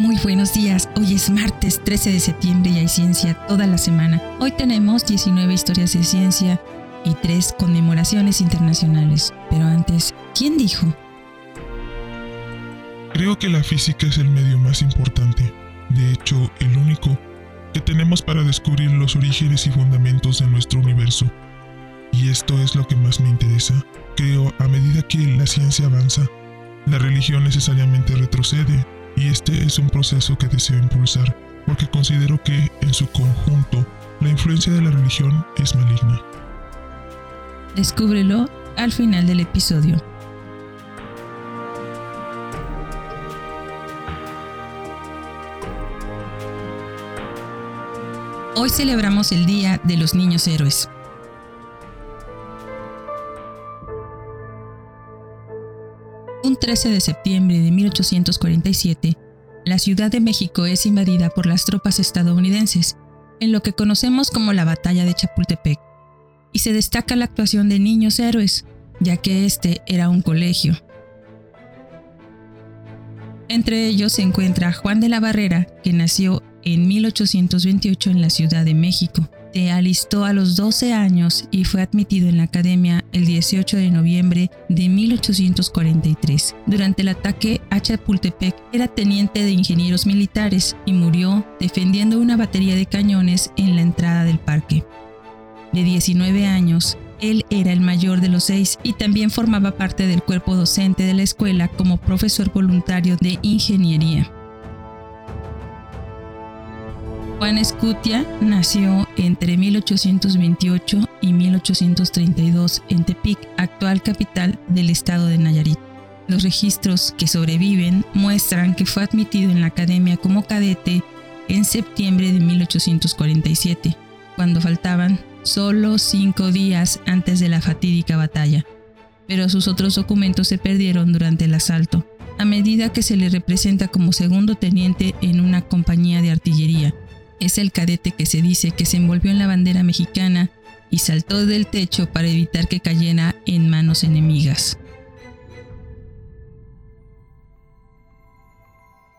Muy buenos días, hoy es martes 13 de septiembre y hay ciencia toda la semana. Hoy tenemos 19 historias de ciencia y 3 conmemoraciones internacionales. Pero antes, ¿quién dijo? Creo que la física es el medio más importante, de hecho el único, que tenemos para descubrir los orígenes y fundamentos de nuestro universo. Y esto es lo que más me interesa. Creo, a medida que la ciencia avanza, la religión necesariamente retrocede y este es un proceso que deseo impulsar porque considero que, en su conjunto, la influencia de la religión es maligna. Descúbrelo al final del episodio. Hoy celebramos el Día de los Niños Héroes. Un 13 de septiembre de 1847, la Ciudad de México es invadida por las tropas estadounidenses, en lo que conocemos como la Batalla de Chapultepec, y se destaca la actuación de niños héroes, ya que este era un colegio. Entre ellos se encuentra Juan de la Barrera, que nació en 1828 en la Ciudad de México. Se alistó a los 12 años y fue admitido en la academia el 18 de noviembre de 1843. Durante el ataque a Chapultepec era teniente de ingenieros militares y murió defendiendo una batería de cañones en la entrada del parque. De 19 años, él era el mayor de los seis y también formaba parte del cuerpo docente de la escuela como profesor voluntario de ingeniería. Juan Escutia nació entre 1828 y 1832 en Tepic, actual capital del estado de Nayarit. Los registros que sobreviven muestran que fue admitido en la academia como cadete en septiembre de 1847, cuando faltaban solo cinco días antes de la fatídica batalla, pero sus otros documentos se perdieron durante el asalto, a medida que se le representa como segundo teniente en una compañía de artillería es el cadete que se dice que se envolvió en la bandera mexicana y saltó del techo para evitar que cayera en manos enemigas.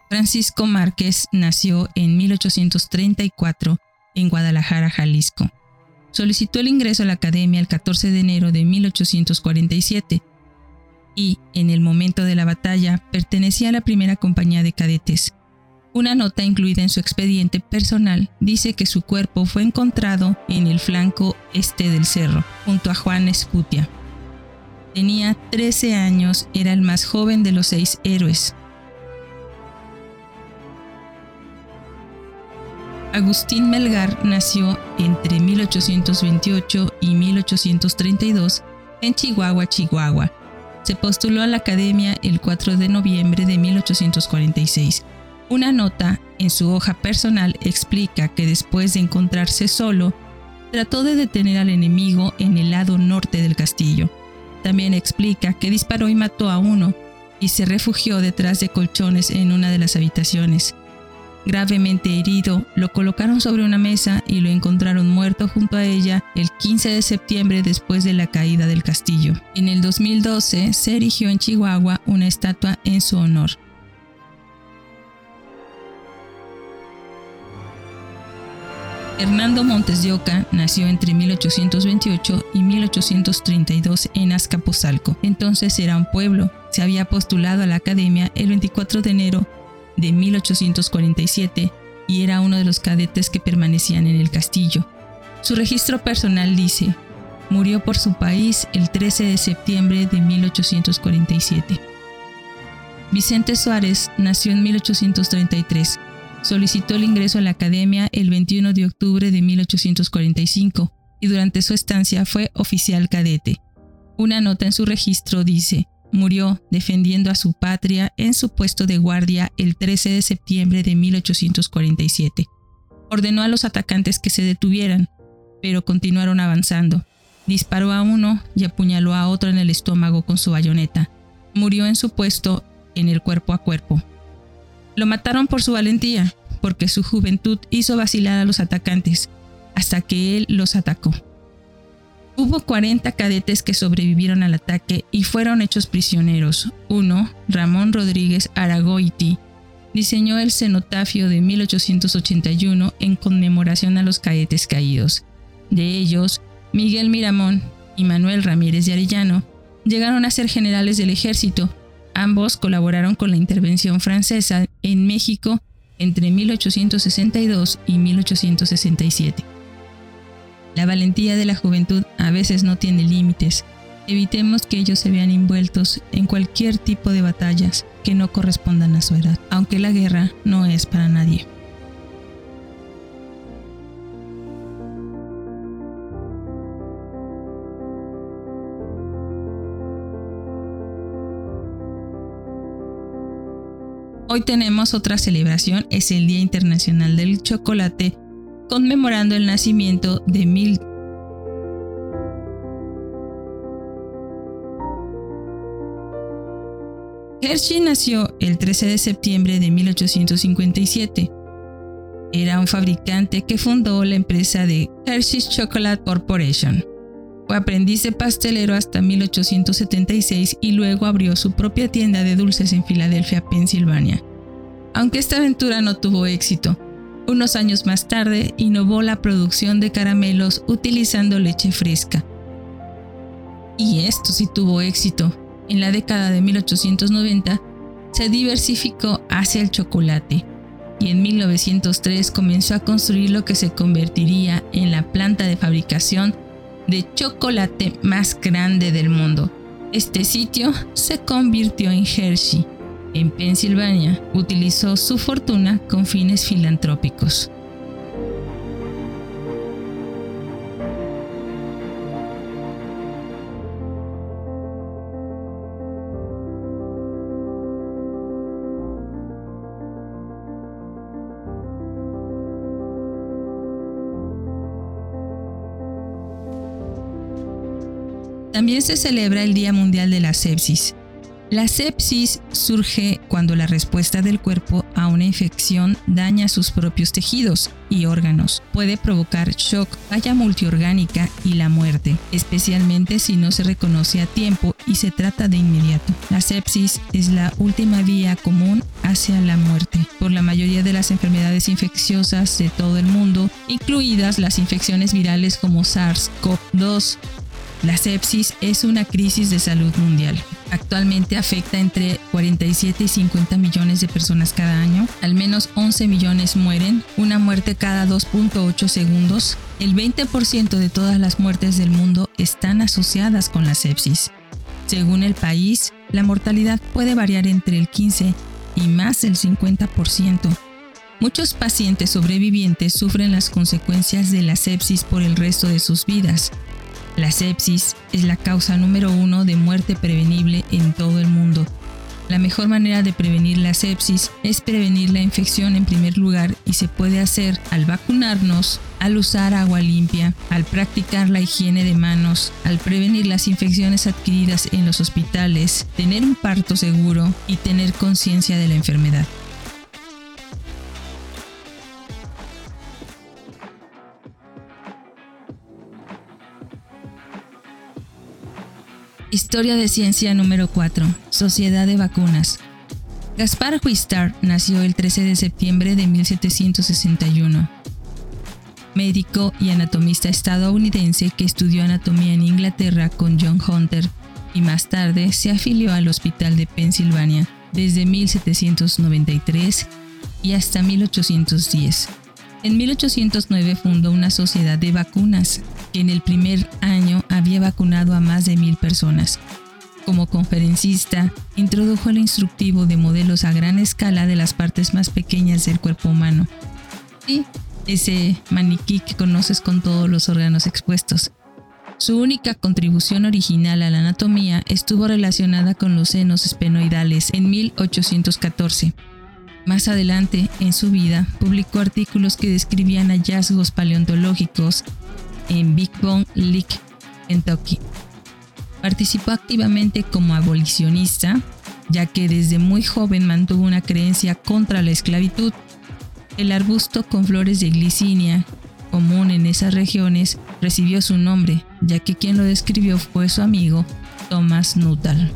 Francisco Márquez nació en 1834 en Guadalajara, Jalisco. Solicitó el ingreso a la academia el 14 de enero de 1847 y, en el momento de la batalla, pertenecía a la primera compañía de cadetes, una nota incluida en su expediente personal dice que su cuerpo fue encontrado en el flanco este del cerro, junto a Juan Escutia. Tenía 13 años, era el más joven de los seis héroes. Agustín Melgar nació entre 1828 y 1832 en Chihuahua, Chihuahua. Se postuló a la academia el 4 de noviembre de 1846 una nota en su hoja personal explica que después de encontrarse solo, trató de detener al enemigo en el lado norte del castillo. También explica que disparó y mató a uno y se refugió detrás de colchones en una de las habitaciones. Gravemente herido, lo colocaron sobre una mesa y lo encontraron muerto junto a ella el 15 de septiembre después de la caída del castillo. En el 2012 se erigió en Chihuahua una estatua en su honor. Hernando Montes de Oca nació entre 1828 y 1832 en Azcapotzalco. Entonces era un pueblo. Se había postulado a la academia el 24 de enero de 1847 y era uno de los cadetes que permanecían en el castillo. Su registro personal dice, murió por su país el 13 de septiembre de 1847. Vicente Suárez nació en 1833 Solicitó el ingreso a la academia el 21 de octubre de 1845 y durante su estancia fue oficial cadete. Una nota en su registro dice, murió defendiendo a su patria en su puesto de guardia el 13 de septiembre de 1847. Ordenó a los atacantes que se detuvieran, pero continuaron avanzando. Disparó a uno y apuñaló a otro en el estómago con su bayoneta. Murió en su puesto en el cuerpo a cuerpo. Lo mataron por su valentía, porque su juventud hizo vacilar a los atacantes, hasta que él los atacó. Hubo 40 cadetes que sobrevivieron al ataque y fueron hechos prisioneros. Uno, Ramón Rodríguez Aragoiti, diseñó el cenotafio de 1881 en conmemoración a los cadetes caídos. De ellos, Miguel Miramón y Manuel Ramírez de Arellano llegaron a ser generales del ejército. Ambos colaboraron con la intervención francesa en México entre 1862 y 1867. La valentía de la juventud a veces no tiene límites. Evitemos que ellos se vean envueltos en cualquier tipo de batallas que no correspondan a su edad, aunque la guerra no es para nadie. Hoy tenemos otra celebración, es el Día Internacional del Chocolate, conmemorando el nacimiento de Mil Hershey nació el 13 de septiembre de 1857. Era un fabricante que fundó la empresa de Hershey's Chocolate Corporation. Aprendiz de pastelero hasta 1876 y luego abrió su propia tienda de dulces en Filadelfia, Pensilvania. Aunque esta aventura no tuvo éxito, unos años más tarde innovó la producción de caramelos utilizando leche fresca. Y esto sí tuvo éxito. En la década de 1890 se diversificó hacia el chocolate y en 1903 comenzó a construir lo que se convertiría en la planta de fabricación de chocolate más grande del mundo. Este sitio se convirtió en Hershey. En Pensilvania utilizó su fortuna con fines filantrópicos. También se celebra el Día Mundial de la Sepsis. La sepsis surge cuando la respuesta del cuerpo a una infección daña sus propios tejidos y órganos. Puede provocar shock, falla multiorgánica y la muerte, especialmente si no se reconoce a tiempo y se trata de inmediato. La sepsis es la última vía común hacia la muerte por la mayoría de las enfermedades infecciosas de todo el mundo, incluidas las infecciones virales como SARS-CoV-2, la sepsis es una crisis de salud mundial. Actualmente afecta entre 47 y 50 millones de personas cada año. Al menos 11 millones mueren, una muerte cada 2.8 segundos. El 20% de todas las muertes del mundo están asociadas con la sepsis. Según el país, la mortalidad puede variar entre el 15 y más del 50%. Muchos pacientes sobrevivientes sufren las consecuencias de la sepsis por el resto de sus vidas. La sepsis es la causa número uno de muerte prevenible en todo el mundo. La mejor manera de prevenir la sepsis es prevenir la infección en primer lugar y se puede hacer al vacunarnos, al usar agua limpia, al practicar la higiene de manos, al prevenir las infecciones adquiridas en los hospitales, tener un parto seguro y tener conciencia de la enfermedad. Historia de ciencia número 4. Sociedad de vacunas. Gaspar Huistar nació el 13 de septiembre de 1761. Médico y anatomista estadounidense que estudió anatomía en Inglaterra con John Hunter y más tarde se afilió al Hospital de Pensilvania desde 1793 y hasta 1810. En 1809 fundó una sociedad de vacunas que en el primer año había vacunado a más de mil personas. Como conferencista, introdujo el instructivo de modelos a gran escala de las partes más pequeñas del cuerpo humano. Y ese maniquí que conoces con todos los órganos expuestos. Su única contribución original a la anatomía estuvo relacionada con los senos espenoidales en 1814 más adelante en su vida publicó artículos que describían hallazgos paleontológicos en Big Bone Lake, Kentucky. Participó activamente como abolicionista, ya que desde muy joven mantuvo una creencia contra la esclavitud. El arbusto con flores de glicinia, común en esas regiones, recibió su nombre, ya que quien lo describió fue su amigo Thomas Nuttall.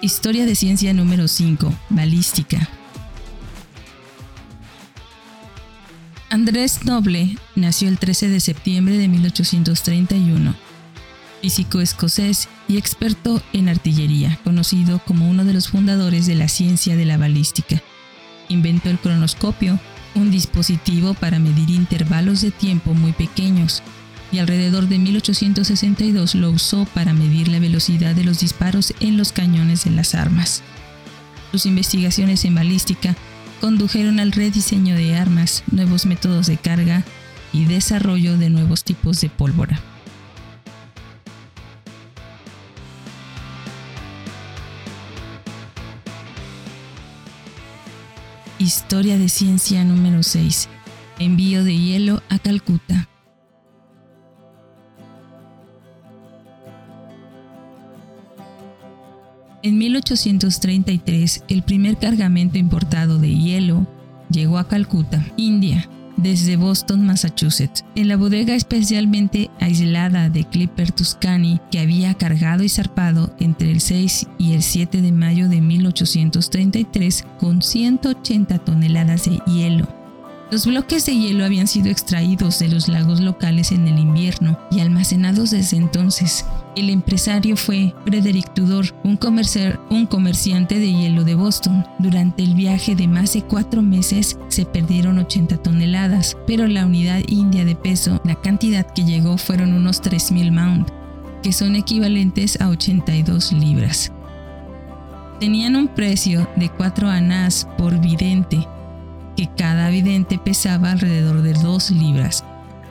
Historia de ciencia número 5. Balística. Andrés Noble nació el 13 de septiembre de 1831. Físico escocés y experto en artillería, conocido como uno de los fundadores de la ciencia de la balística. Inventó el cronoscopio, un dispositivo para medir intervalos de tiempo muy pequeños, y alrededor de 1862 lo usó para medir la velocidad de los disparos en los cañones de las armas. Sus investigaciones en balística condujeron al rediseño de armas, nuevos métodos de carga y desarrollo de nuevos tipos de pólvora. Historia de ciencia número 6. Envío de hielo a Calcuta. En 1833, el primer cargamento importado de hielo llegó a Calcuta, India, desde Boston, Massachusetts, en la bodega especialmente aislada de Clipper Tuscany que había cargado y zarpado entre el 6 y el 7 de mayo de 1833 con 180 toneladas de hielo. Los bloques de hielo habían sido extraídos de los lagos locales en el invierno y almacenados desde entonces. El empresario fue Frederick Tudor, un, comerciante de hielo de Boston. Durante el viaje de más de cuatro meses se perdieron 80 toneladas, pero la unidad india de peso, la cantidad que llegó fueron unos 3.000 mound, que son equivalentes a 82 libras. Tenían un precio de 4 anás por vidente, que cada vidente pesaba alrededor de 2 libras.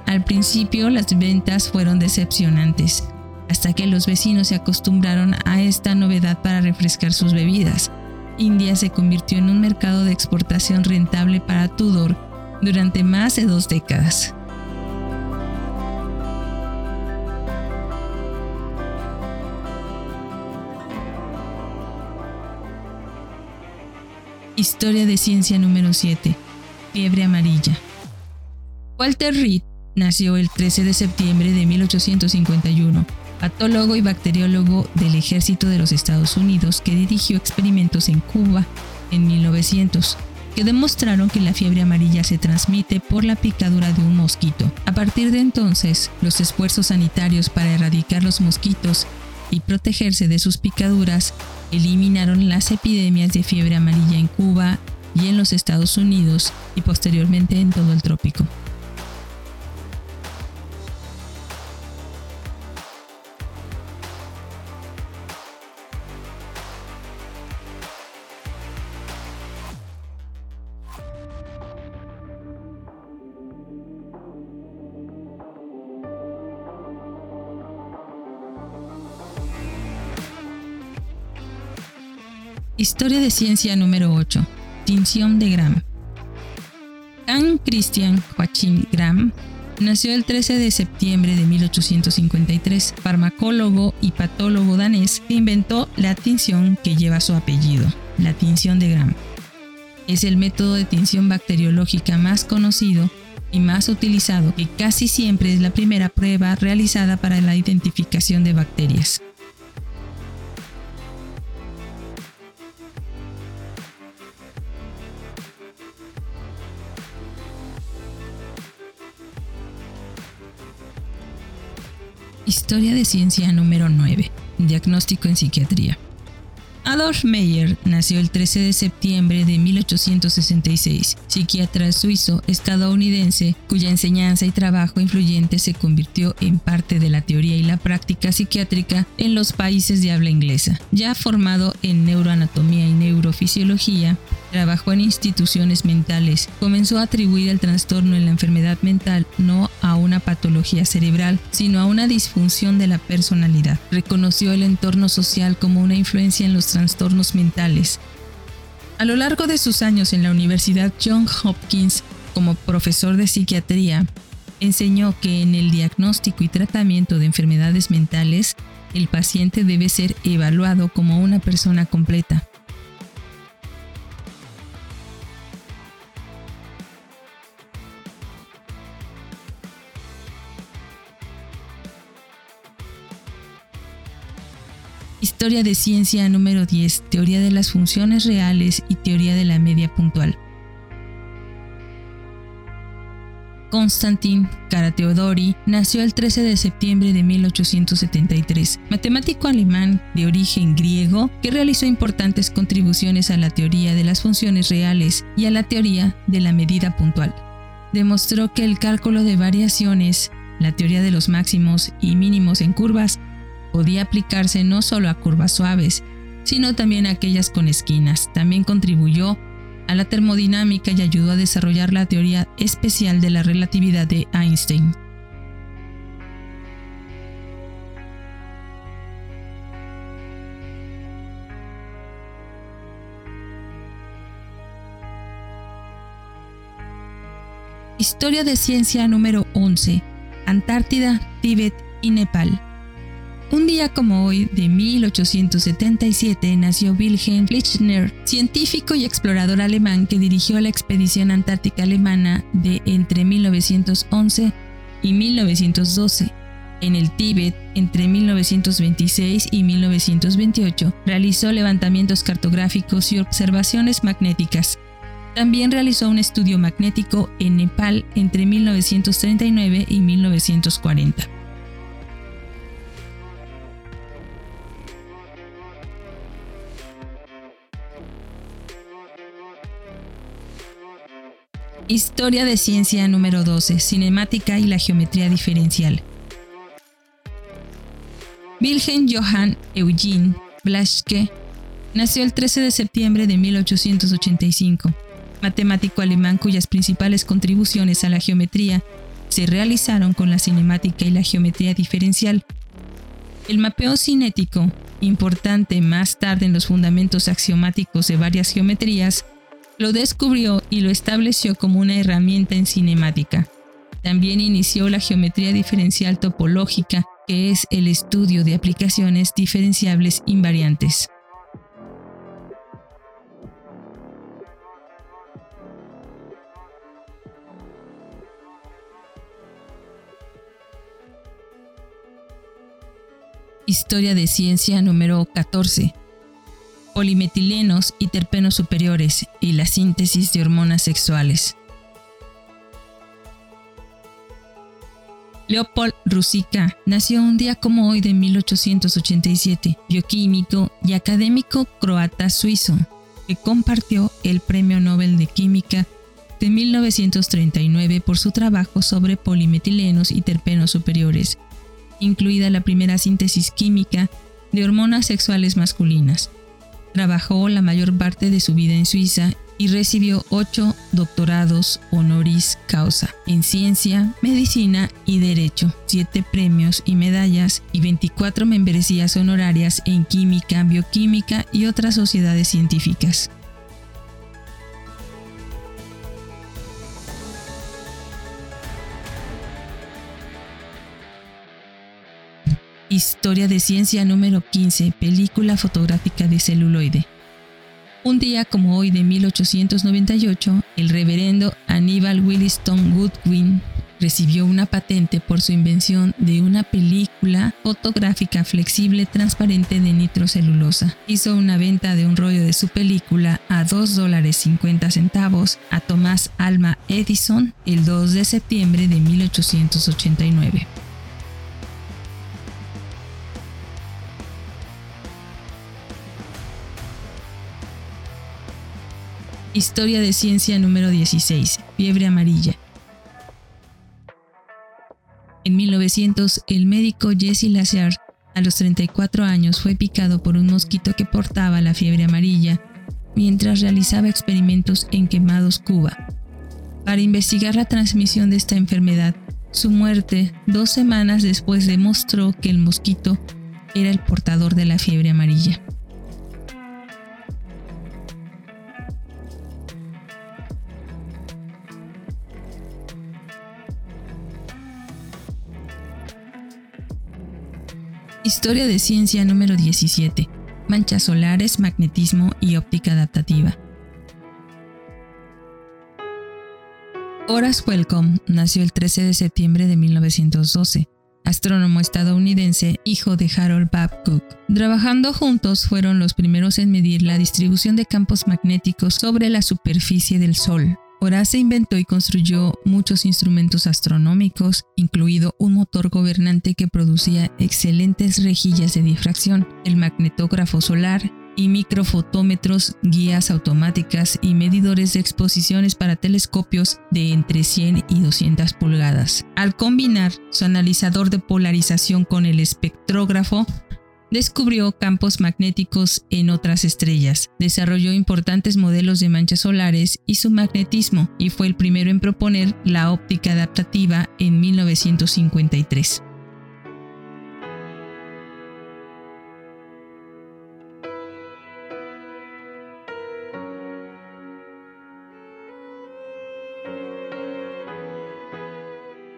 Al principio las ventas fueron decepcionantes, hasta que los vecinos se acostumbraron a esta novedad para refrescar sus bebidas. India se convirtió en un mercado de exportación rentable para Tudor durante más de dos décadas. Historia de ciencia número 7. Fiebre amarilla. Walter Reed nació el 13 de septiembre de 1851, patólogo y bacteriólogo del ejército de los Estados Unidos que dirigió experimentos en Cuba en 1900 que demostraron que la fiebre amarilla se transmite por la picadura de un mosquito. A partir de entonces, los esfuerzos sanitarios para erradicar los mosquitos y protegerse de sus picaduras eliminaron las epidemias de fiebre amarilla en Cuba y en los Estados Unidos y posteriormente en todo el trópico. Historia de ciencia número 8. Tinción de Gram. Hans Christian Joachim Gram nació el 13 de septiembre de 1853, farmacólogo y patólogo danés que inventó la tinción que lleva su apellido, la tinción de Gram. Es el método de tinción bacteriológica más conocido y más utilizado, que casi siempre es la primera prueba realizada para la identificación de bacterias. Historia de ciencia número 9. Diagnóstico en psiquiatría. Adolf Meyer nació el 13 de septiembre de 1866, psiquiatra suizo estadounidense cuya enseñanza y trabajo influyente se convirtió en parte de la teoría y la práctica psiquiátrica en los países de habla inglesa. Ya formado en neuroanatomía y neurofisiología, trabajó en instituciones mentales, comenzó a atribuir el trastorno en la enfermedad mental no a una patología cerebral, sino a una disfunción de la personalidad. Reconoció el entorno social como una influencia en los trastornos mentales. A lo largo de sus años en la Universidad John Hopkins como profesor de psiquiatría, enseñó que en el diagnóstico y tratamiento de enfermedades mentales, el paciente debe ser evaluado como una persona completa. Historia de ciencia número 10, teoría de las funciones reales y teoría de la media puntual. Konstantin Karateodori nació el 13 de septiembre de 1873, matemático alemán de origen griego que realizó importantes contribuciones a la teoría de las funciones reales y a la teoría de la medida puntual. Demostró que el cálculo de variaciones, la teoría de los máximos y mínimos en curvas, podía aplicarse no solo a curvas suaves, sino también a aquellas con esquinas. También contribuyó a la termodinámica y ayudó a desarrollar la teoría especial de la relatividad de Einstein. Historia de ciencia número 11. Antártida, Tíbet y Nepal. Un día como hoy, de 1877, nació Wilhelm Flichner, científico y explorador alemán que dirigió la expedición antártica alemana de entre 1911 y 1912. En el Tíbet, entre 1926 y 1928, realizó levantamientos cartográficos y observaciones magnéticas. También realizó un estudio magnético en Nepal entre 1939 y 1940. Historia de ciencia número 12. Cinemática y la geometría diferencial. Wilhelm Johann Eugen Blaschke nació el 13 de septiembre de 1885, matemático alemán cuyas principales contribuciones a la geometría se realizaron con la cinemática y la geometría diferencial. El mapeo cinético, importante más tarde en los fundamentos axiomáticos de varias geometrías, lo descubrió y lo estableció como una herramienta en cinemática. También inició la geometría diferencial topológica, que es el estudio de aplicaciones diferenciables invariantes. Historia de ciencia número 14 polimetilenos y terpenos superiores y la síntesis de hormonas sexuales. Leopold Rusika nació un día como hoy de 1887, bioquímico y académico croata suizo, que compartió el Premio Nobel de Química de 1939 por su trabajo sobre polimetilenos y terpenos superiores, incluida la primera síntesis química de hormonas sexuales masculinas. Trabajó la mayor parte de su vida en Suiza y recibió ocho doctorados honoris causa en ciencia, medicina y derecho, siete premios y medallas y 24 membresías honorarias en química, bioquímica y otras sociedades científicas. Historia de Ciencia número 15, película fotográfica de celuloide. Un día como hoy de 1898, el reverendo Aníbal Williston Goodwin recibió una patente por su invención de una película fotográfica flexible transparente de nitrocelulosa. Hizo una venta de un rollo de su película a 2 dólares 50 centavos a Thomas Alma Edison el 2 de septiembre de 1889. Historia de ciencia número 16. Fiebre amarilla. En 1900, el médico Jesse Lazar, a los 34 años, fue picado por un mosquito que portaba la fiebre amarilla mientras realizaba experimentos en Quemados, Cuba. Para investigar la transmisión de esta enfermedad, su muerte, dos semanas después, demostró que el mosquito era el portador de la fiebre amarilla. Historia de ciencia número 17. Manchas solares, magnetismo y óptica adaptativa. Horace Wellcome nació el 13 de septiembre de 1912. astrónomo estadounidense, hijo de Harold Babcock. Trabajando juntos fueron los primeros en medir la distribución de campos magnéticos sobre la superficie del Sol. Horace inventó y construyó muchos instrumentos astronómicos, incluido un motor gobernante que producía excelentes rejillas de difracción, el magnetógrafo solar y microfotómetros, guías automáticas y medidores de exposiciones para telescopios de entre 100 y 200 pulgadas. Al combinar su analizador de polarización con el espectrógrafo, descubrió campos magnéticos en otras estrellas, desarrolló importantes modelos de manchas solares y su magnetismo, y fue el primero en proponer la óptica adaptativa en 1953.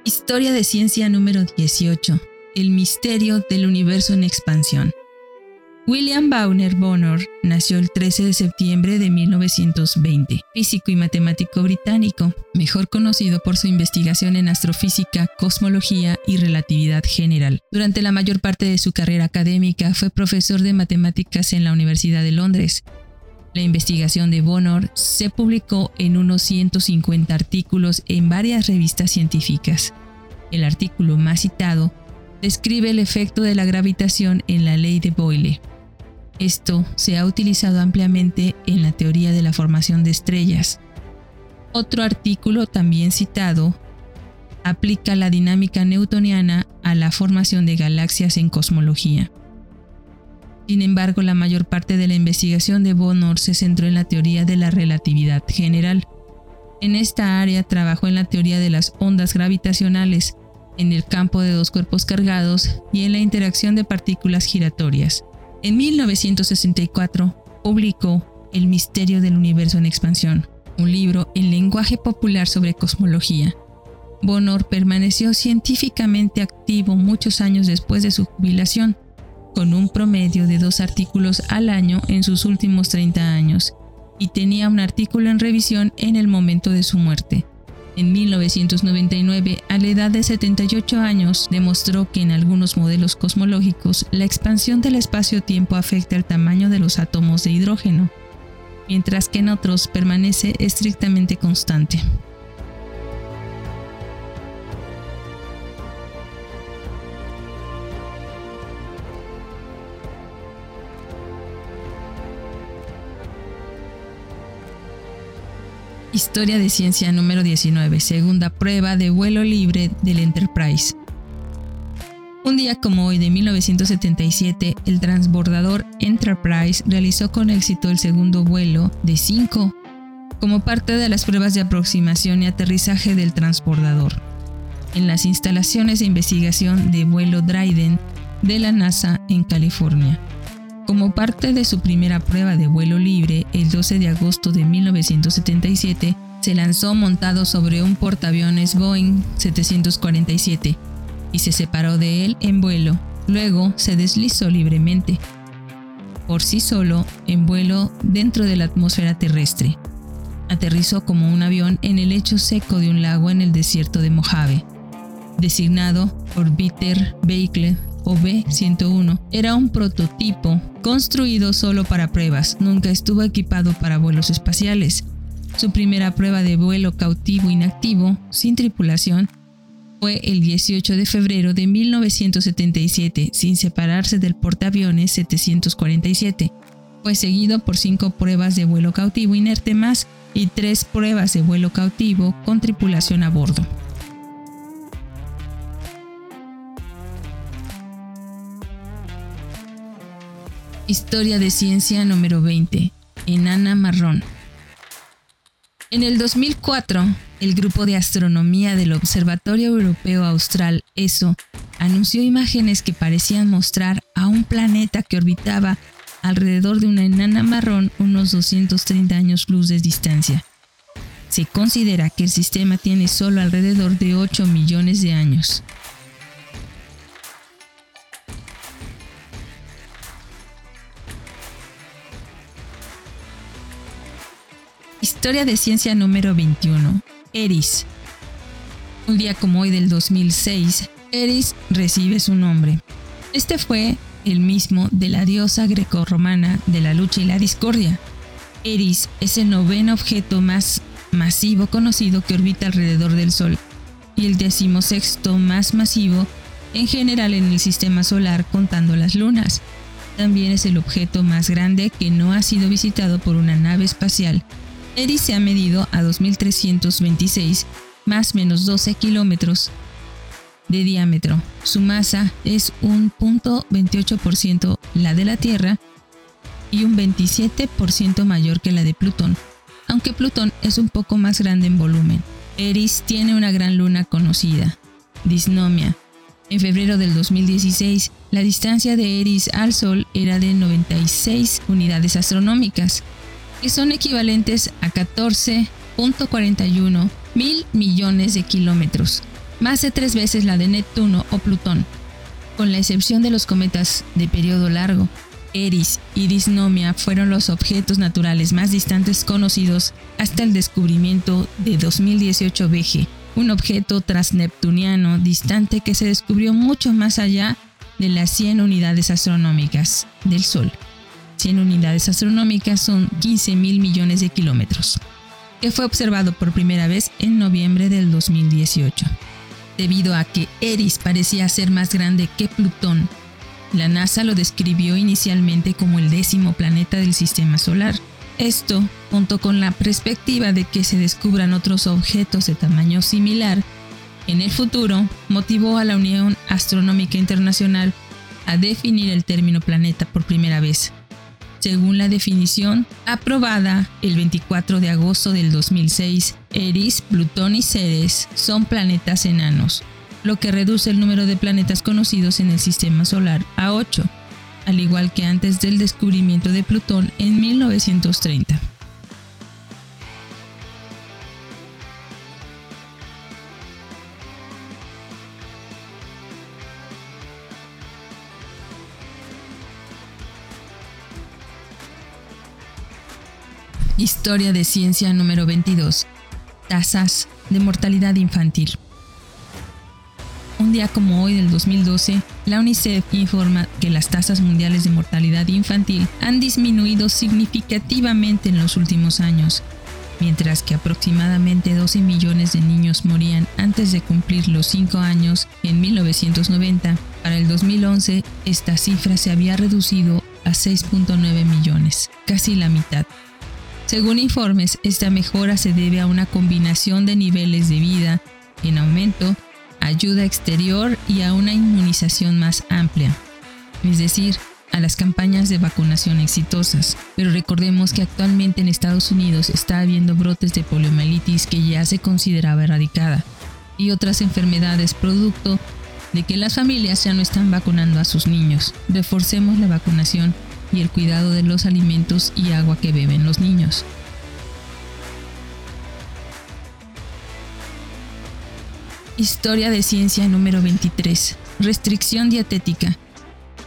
Historia de ciencia número 18. El misterio del universo en expansión. William Bauner Bonner nació el 13 de septiembre de 1920, físico y matemático británico, mejor conocido por su investigación en astrofísica, cosmología y relatividad general. Durante la mayor parte de su carrera académica fue profesor de matemáticas en la Universidad de Londres. La investigación de Bonner se publicó en unos 150 artículos en varias revistas científicas. El artículo más citado describe el efecto de la gravitación en la ley de Boyle. Esto se ha utilizado ampliamente en la teoría de la formación de estrellas. Otro artículo también citado aplica la dinámica newtoniana a la formación de galaxias en cosmología. Sin embargo, la mayor parte de la investigación de Bonor se centró en la teoría de la relatividad general. En esta área trabajó en la teoría de las ondas gravitacionales, en el campo de dos cuerpos cargados y en la interacción de partículas giratorias. En 1964 publicó El misterio del universo en expansión, un libro en lenguaje popular sobre cosmología. Bonor permaneció científicamente activo muchos años después de su jubilación, con un promedio de dos artículos al año en sus últimos 30 años, y tenía un artículo en revisión en el momento de su muerte. En 1999, a la edad de 78 años, demostró que en algunos modelos cosmológicos la expansión del espacio-tiempo afecta el tamaño de los átomos de hidrógeno, mientras que en otros permanece estrictamente constante. Historia de ciencia número 19, segunda prueba de vuelo libre del Enterprise. Un día como hoy de 1977, el transbordador Enterprise realizó con éxito el segundo vuelo de 5 como parte de las pruebas de aproximación y aterrizaje del transbordador en las instalaciones de investigación de vuelo Dryden de la NASA en California. Como parte de su primera prueba de vuelo libre, el 12 de agosto de 1977, se lanzó montado sobre un portaaviones Boeing 747 y se separó de él en vuelo. Luego se deslizó libremente, por sí solo, en vuelo dentro de la atmósfera terrestre. Aterrizó como un avión en el lecho seco de un lago en el desierto de Mojave. Designado Orbiter Vehicle o B-101, era un prototipo construido solo para pruebas, nunca estuvo equipado para vuelos espaciales. Su primera prueba de vuelo cautivo inactivo, sin tripulación, fue el 18 de febrero de 1977, sin separarse del portaaviones 747. Fue seguido por cinco pruebas de vuelo cautivo inerte más y tres pruebas de vuelo cautivo con tripulación a bordo. Historia de ciencia número 20. Enana marrón. En el 2004, el Grupo de Astronomía del Observatorio Europeo Austral, ESO, anunció imágenes que parecían mostrar a un planeta que orbitaba alrededor de una enana marrón unos 230 años luz de distancia. Se considera que el sistema tiene solo alrededor de 8 millones de años. Historia de ciencia número 21. Eris. Un día como hoy del 2006, Eris recibe su nombre. Este fue el mismo de la diosa grecorromana de la lucha y la discordia. Eris es el noveno objeto más masivo conocido que orbita alrededor del Sol y el decimosexto más masivo en general en el sistema solar contando las lunas. También es el objeto más grande que no ha sido visitado por una nave espacial. Eris se ha medido a 2.326 más menos 12 kilómetros de diámetro. Su masa es un 0.28% la de la Tierra y un 27% mayor que la de Plutón, aunque Plutón es un poco más grande en volumen. Eris tiene una gran luna conocida, Disnomia. En febrero del 2016, la distancia de Eris al Sol era de 96 unidades astronómicas, que son equivalentes a 14.41 mil millones de kilómetros, más de tres veces la de Neptuno o Plutón. Con la excepción de los cometas de periodo largo, Eris y Disnomia fueron los objetos naturales más distantes conocidos hasta el descubrimiento de 2018 BG, un objeto transneptuniano distante que se descubrió mucho más allá de las 100 unidades astronómicas del Sol. 100 unidades astronómicas son 15 mil millones de kilómetros, que fue observado por primera vez en noviembre del 2018. Debido a que Eris parecía ser más grande que Plutón la NASA lo describió inicialmente como el décimo planeta del sistema solar. Esto, junto con la perspectiva de que se descubran otros objetos de tamaño similar en el futuro, motivó a la Unión Astronómica Internacional a definir el término planeta por primera vez. Según la definición aprobada el 24 de agosto del 2006, Eris, Plutón y Ceres son planetas enanos, lo que reduce el número de planetas conocidos en el sistema solar a 8, al igual que antes del descubrimiento de Plutón en 1930. Historia de ciencia número 22. Tasas de mortalidad infantil. Un día como hoy del 2012, la UNICEF informa que las tasas mundiales de mortalidad infantil han disminuido significativamente en los últimos años, mientras que aproximadamente 12 millones de niños morían antes de cumplir los 5 años en 1990. Para el 2011, esta cifra se había reducido a 6.9 millones, casi la mitad. Según informes, esta mejora se debe a una combinación de niveles de vida en aumento ayuda exterior y a una inmunización más amplia, es decir, a las campañas de vacunación exitosas. Pero recordemos que actualmente en Estados Unidos está habiendo brotes de poliomielitis que ya se consideraba erradicada y otras enfermedades producto de que las familias ya no están vacunando a sus niños. Reforcemos la vacunación y el cuidado de los alimentos y agua que beben los niños. Historia de Ciencia número 23. Restricción dietética.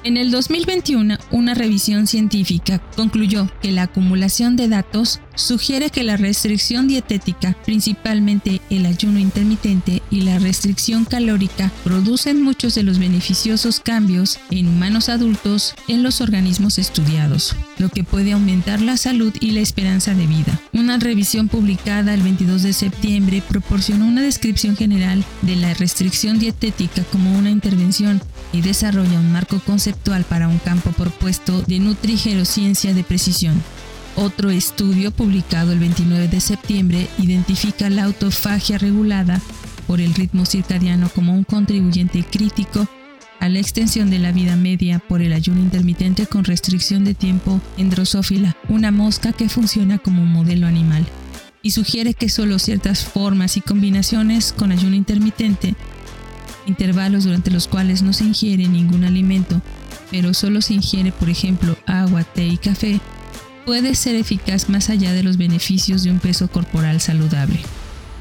En el 2021, una revisión científica concluyó que la acumulación de datos sugiere que la restricción dietética, principalmente el ayuno intermitente y la restricción calórica, producen muchos de los beneficiosos cambios en humanos adultos en los organismos estudiados, lo que puede aumentar la salud y la esperanza de vida. Una revisión publicada el 22 de septiembre proporcionó una descripción general de la restricción dietética como una intervención y desarrolla un marco conceptual para un campo propuesto de nutrigerociencia de precisión. Otro estudio publicado el 29 de septiembre identifica la autofagia regulada por el ritmo circadiano como un contribuyente crítico a la extensión de la vida media por el ayuno intermitente con restricción de tiempo en Drosófila, una mosca que funciona como modelo animal, y sugiere que solo ciertas formas y combinaciones con ayuno intermitente intervalos durante los cuales no se ingiere ningún alimento, pero solo se ingiere, por ejemplo, agua, té y café, puede ser eficaz más allá de los beneficios de un peso corporal saludable.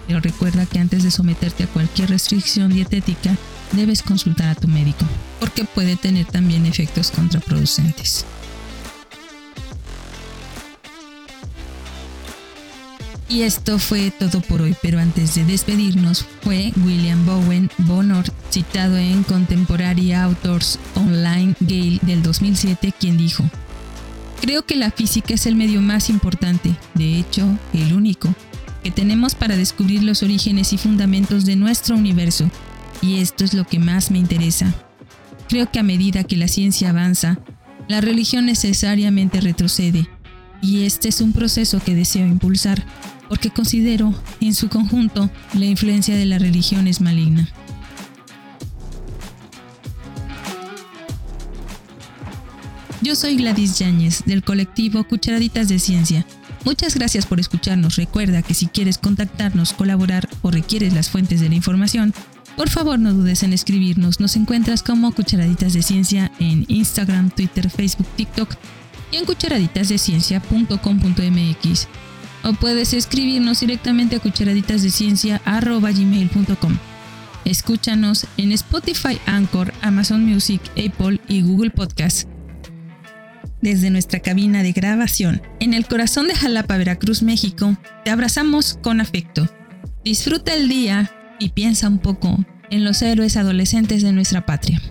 Pero recuerda que antes de someterte a cualquier restricción dietética, debes consultar a tu médico, porque puede tener también efectos contraproducentes. Y esto fue todo por hoy, pero antes de despedirnos fue William Bowen Bonner, citado en Contemporary Authors Online Gale del 2007, quien dijo, Creo que la física es el medio más importante, de hecho, el único, que tenemos para descubrir los orígenes y fundamentos de nuestro universo, y esto es lo que más me interesa. Creo que a medida que la ciencia avanza, la religión necesariamente retrocede, y este es un proceso que deseo impulsar porque considero, en su conjunto, la influencia de la religión es maligna. Yo soy Gladys Yáñez, del colectivo Cucharaditas de Ciencia. Muchas gracias por escucharnos. Recuerda que si quieres contactarnos, colaborar o requieres las fuentes de la información, por favor no dudes en escribirnos. Nos encuentras como Cucharaditas de Ciencia en Instagram, Twitter, Facebook, TikTok y en cucharaditazdeciencia.com.mx o puedes escribirnos directamente a cucharaditasdeciencia.gmail.com. Escúchanos en Spotify, Anchor, Amazon Music, Apple y Google Podcast. Desde nuestra cabina de grabación, en el corazón de Jalapa, Veracruz, México, te abrazamos con afecto. Disfruta el día y piensa un poco en los héroes adolescentes de nuestra patria.